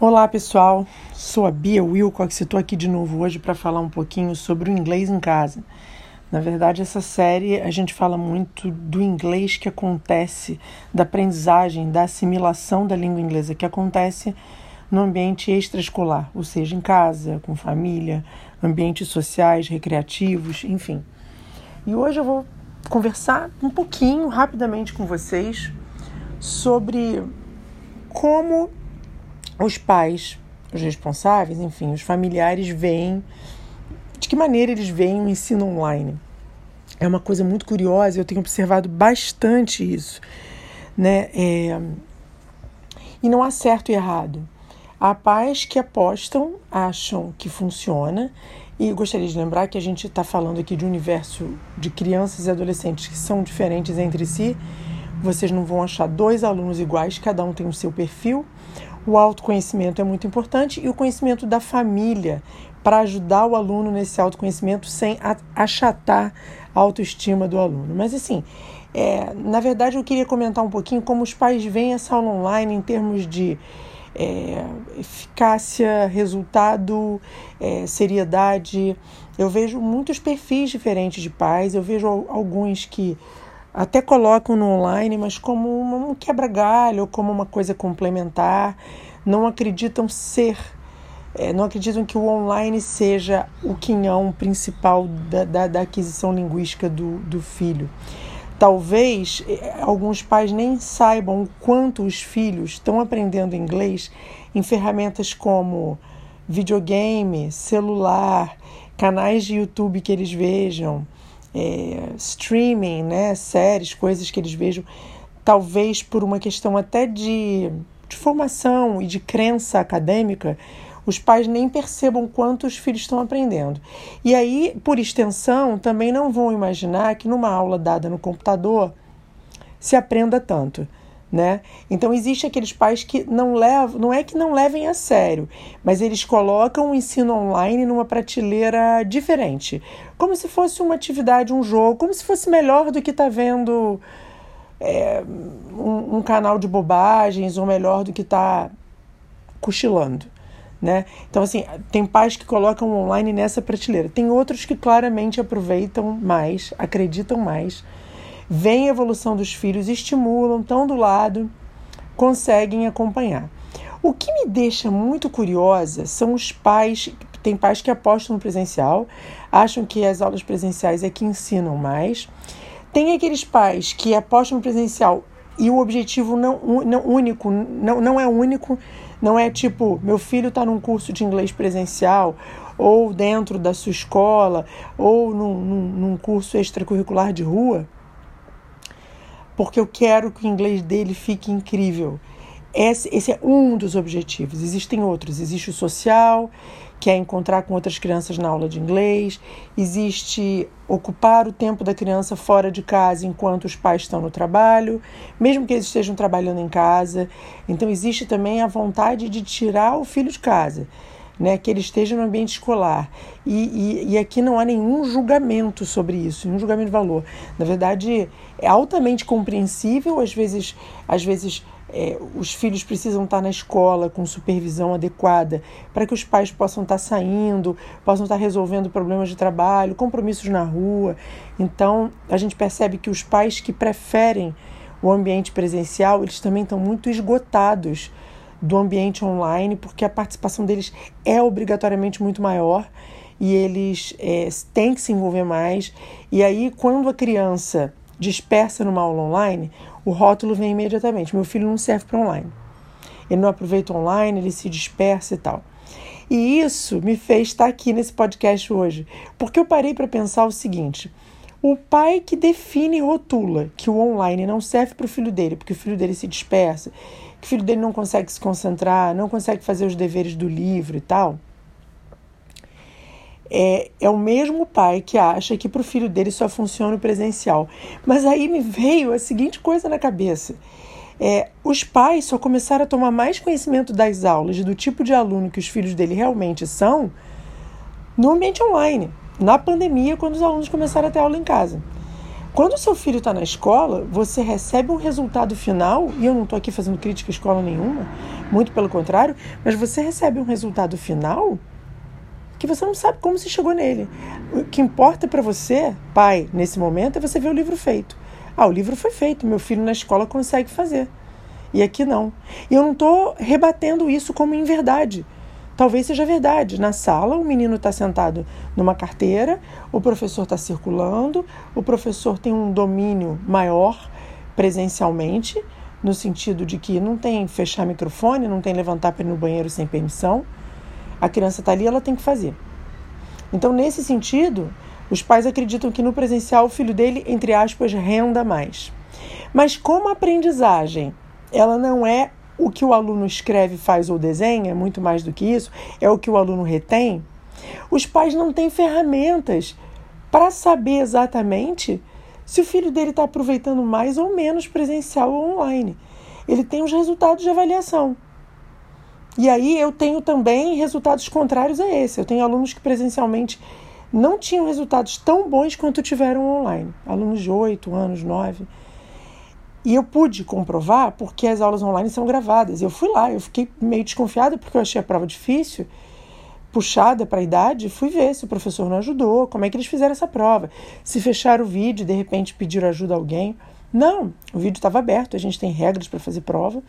Olá pessoal, sou a Bia Wilcox e estou aqui de novo hoje para falar um pouquinho sobre o inglês em casa. Na verdade, essa série a gente fala muito do inglês que acontece, da aprendizagem, da assimilação da língua inglesa que acontece no ambiente extraescolar, ou seja, em casa, com família, ambientes sociais, recreativos, enfim. E hoje eu vou conversar um pouquinho, rapidamente com vocês, sobre como os pais, os responsáveis, enfim, os familiares veem de que maneira eles veem o ensino online. É uma coisa muito curiosa, eu tenho observado bastante isso, né? É... E não há certo e errado. Há pais que apostam, acham que funciona, e gostaria de lembrar que a gente está falando aqui de um universo de crianças e adolescentes que são diferentes entre si. Vocês não vão achar dois alunos iguais, cada um tem o seu perfil. O autoconhecimento é muito importante e o conhecimento da família para ajudar o aluno nesse autoconhecimento sem achatar a autoestima do aluno. Mas assim, é, na verdade eu queria comentar um pouquinho como os pais veem essa aula online em termos de é, eficácia, resultado, é, seriedade. Eu vejo muitos perfis diferentes de pais, eu vejo alguns que até colocam no online, mas como um quebra-galho, como uma coisa complementar, não acreditam ser, é, não acreditam que o online seja o quinhão principal da, da, da aquisição linguística do, do filho. Talvez é, alguns pais nem saibam o quanto os filhos estão aprendendo inglês em ferramentas como videogame, celular, canais de YouTube que eles vejam, é, streaming, né, séries, coisas que eles vejam, talvez por uma questão até de, de formação e de crença acadêmica, os pais nem percebam quanto os filhos estão aprendendo. E aí, por extensão, também não vão imaginar que numa aula dada no computador se aprenda tanto né? Então existe aqueles pais que não levam, não é que não levem a sério, mas eles colocam o ensino online numa prateleira diferente, como se fosse uma atividade, um jogo, como se fosse melhor do que tá vendo é, um, um, canal de bobagens ou melhor do que tá cochilando. Né? Então, assim, tem pais que colocam online nessa prateleira. Tem outros que claramente aproveitam mais, acreditam mais veem a evolução dos filhos, estimulam, estão do lado, conseguem acompanhar. O que me deixa muito curiosa são os pais, tem pais que apostam no presencial, acham que as aulas presenciais é que ensinam mais. Tem aqueles pais que apostam no presencial e o objetivo não, não único, não, não é único, não é tipo, meu filho está num curso de inglês presencial, ou dentro da sua escola, ou num, num, num curso extracurricular de rua porque eu quero que o inglês dele fique incrível. Esse, esse, é um dos objetivos. Existem outros. Existe o social, que é encontrar com outras crianças na aula de inglês. Existe ocupar o tempo da criança fora de casa enquanto os pais estão no trabalho, mesmo que eles estejam trabalhando em casa. Então, existe também a vontade de tirar o filho de casa né, que ele esteja no ambiente escolar. E, e, e, aqui não há nenhum julgamento sobre isso, nenhum julgamento de valor. Na verdade, é altamente compreensível, às vezes, às vezes é, os filhos precisam estar na escola com supervisão adequada para que os pais possam estar saindo, possam estar resolvendo problemas de trabalho, compromissos na rua. Então, a gente percebe que os pais que preferem o ambiente presencial, eles também estão muito esgotados do ambiente online, porque a participação deles é obrigatoriamente muito maior e eles é, têm que se envolver mais. E aí, quando a criança dispersa numa aula online, o rótulo vem imediatamente: meu filho não serve para online. Ele não aproveita online, ele se dispersa e tal. E isso me fez estar aqui nesse podcast hoje, porque eu parei para pensar o seguinte: o pai que define e rotula que o online não serve para o filho dele, porque o filho dele se dispersa que o filho dele não consegue se concentrar, não consegue fazer os deveres do livro e tal. É, é o mesmo pai que acha que para o filho dele só funciona o presencial. Mas aí me veio a seguinte coisa na cabeça. É, os pais só começaram a tomar mais conhecimento das aulas, do tipo de aluno que os filhos dele realmente são, no ambiente online, na pandemia, quando os alunos começaram a ter aula em casa. Quando o seu filho está na escola, você recebe um resultado final, e eu não estou aqui fazendo crítica à escola nenhuma, muito pelo contrário, mas você recebe um resultado final que você não sabe como se chegou nele. O que importa para você, pai, nesse momento, é você ver o livro feito. Ah, o livro foi feito, meu filho na escola consegue fazer. E aqui não. E eu não estou rebatendo isso como em verdade. Talvez seja verdade. Na sala, o menino está sentado numa carteira, o professor está circulando, o professor tem um domínio maior presencialmente, no sentido de que não tem fechar microfone, não tem levantar para ir no banheiro sem permissão. A criança está ali, ela tem que fazer. Então, nesse sentido, os pais acreditam que no presencial o filho dele, entre aspas, renda mais. Mas como a aprendizagem ela não é o que o aluno escreve, faz ou desenha, muito mais do que isso, é o que o aluno retém. Os pais não têm ferramentas para saber exatamente se o filho dele está aproveitando mais ou menos presencial ou online. Ele tem os resultados de avaliação. E aí eu tenho também resultados contrários a esse. Eu tenho alunos que presencialmente não tinham resultados tão bons quanto tiveram online. Alunos de 8 anos, 9. E eu pude comprovar porque as aulas online são gravadas. Eu fui lá, eu fiquei meio desconfiada porque eu achei a prova difícil, puxada para a idade, fui ver se o professor não ajudou, como é que eles fizeram essa prova. Se fecharam o vídeo, de repente pediram ajuda a alguém. Não, o vídeo estava aberto, a gente tem regras para fazer prova.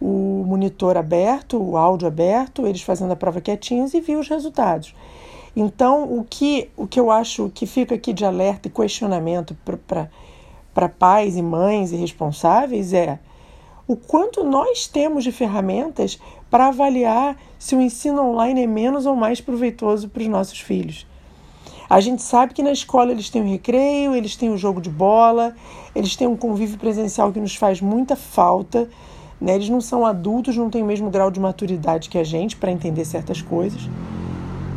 O monitor aberto, o áudio aberto, eles fazendo a prova quietinhos e vi os resultados. Então, o que, o que eu acho que fica aqui de alerta e questionamento para para pais e mães e responsáveis é o quanto nós temos de ferramentas para avaliar se o ensino online é menos ou mais proveitoso para os nossos filhos. A gente sabe que na escola eles têm o recreio, eles têm o jogo de bola, eles têm um convívio presencial que nos faz muita falta. Né? Eles não são adultos, não têm o mesmo grau de maturidade que a gente para entender certas coisas.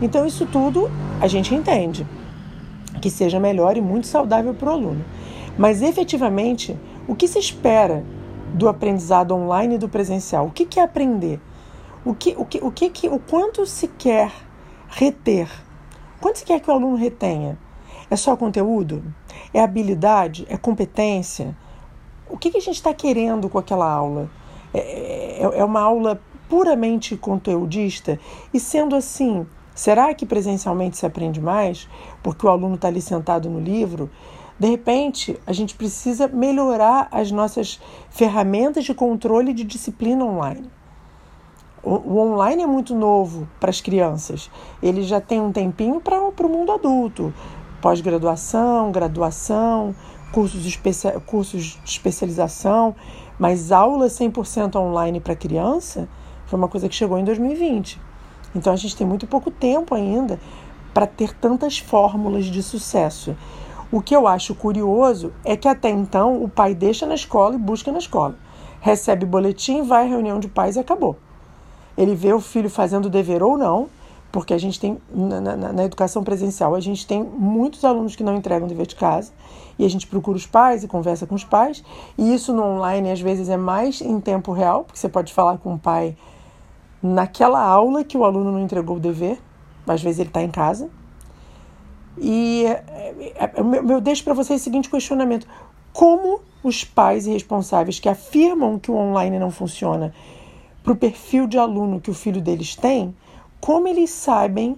Então, isso tudo a gente entende que seja melhor e muito saudável para o aluno. Mas efetivamente, o que se espera do aprendizado online e do presencial? O que, que é aprender? O, que, o, que, o, que, que, o quanto se quer reter? Quanto se quer que o aluno retenha? É só conteúdo? É habilidade? É competência? O que, que a gente está querendo com aquela aula? É, é, é uma aula puramente conteudista? E sendo assim, será que presencialmente se aprende mais? Porque o aluno está ali sentado no livro? De repente, a gente precisa melhorar as nossas ferramentas de controle de disciplina online. O, online é muito novo para as crianças. Ele já tem um tempinho para o mundo adulto. Pós-graduação, graduação, cursos, especia, cursos de especialização, mas aula 100% online para criança foi uma coisa que chegou em 2020. Então a gente tem muito pouco tempo ainda para ter tantas fórmulas de sucesso. O que eu acho curioso é que até então o pai deixa na escola e busca na escola. Recebe boletim, vai à reunião de pais e acabou. Ele vê o filho fazendo o dever ou não, porque a gente tem, na, na, na, educação presencial, a gente tem muitos alunos que não entregam dever de casa, e a gente procura os pais e conversa com os pais, e isso no online às vezes é mais em tempo real, porque você pode falar com o pai naquela aula que o aluno não entregou o dever, às vezes ele está em casa, e eu é, deixo para vocês o seguinte questionamento: como os pais e responsáveis que afirmam que o online não funciona para o perfil de aluno que o filho deles tem, como eles sabem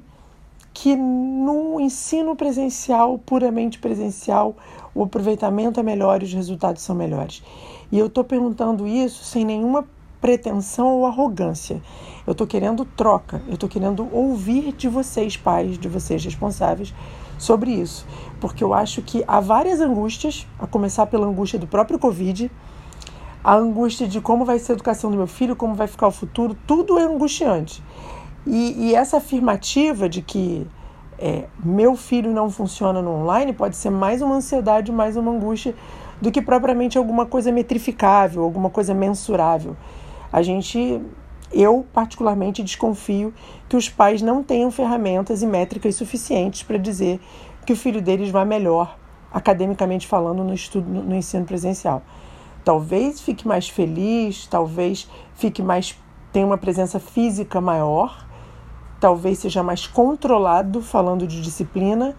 que no ensino presencial, puramente presencial, o aproveitamento é melhor e os resultados são melhores? E eu estou perguntando isso sem nenhuma pretensão ou arrogância. Eu estou querendo troca, eu estou querendo ouvir de vocês, pais, de vocês responsáveis, sobre isso, porque eu acho que há várias angústias, a começar pela angústia do próprio Covid, a angústia de como vai ser a educação do meu filho, como vai ficar o futuro, tudo é angustiante. E, e essa afirmativa de que é, meu filho não funciona no online pode ser mais uma ansiedade, mais uma angústia do que propriamente alguma coisa metrificável, alguma coisa mensurável. A gente, eu particularmente desconfio que os pais não tenham ferramentas e métricas suficientes para dizer que o filho deles vai melhor, academicamente falando, no estudo, no ensino presencial. Talvez fique mais feliz, talvez fique mais tenha uma presença física maior, talvez seja mais controlado falando de disciplina,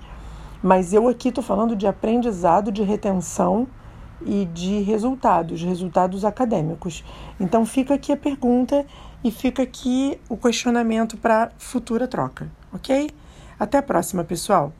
mas eu aqui estou falando de aprendizado, de retenção e de resultados, resultados acadêmicos. Então fica aqui a pergunta e fica aqui o questionamento para futura troca, ok? Até a próxima, pessoal!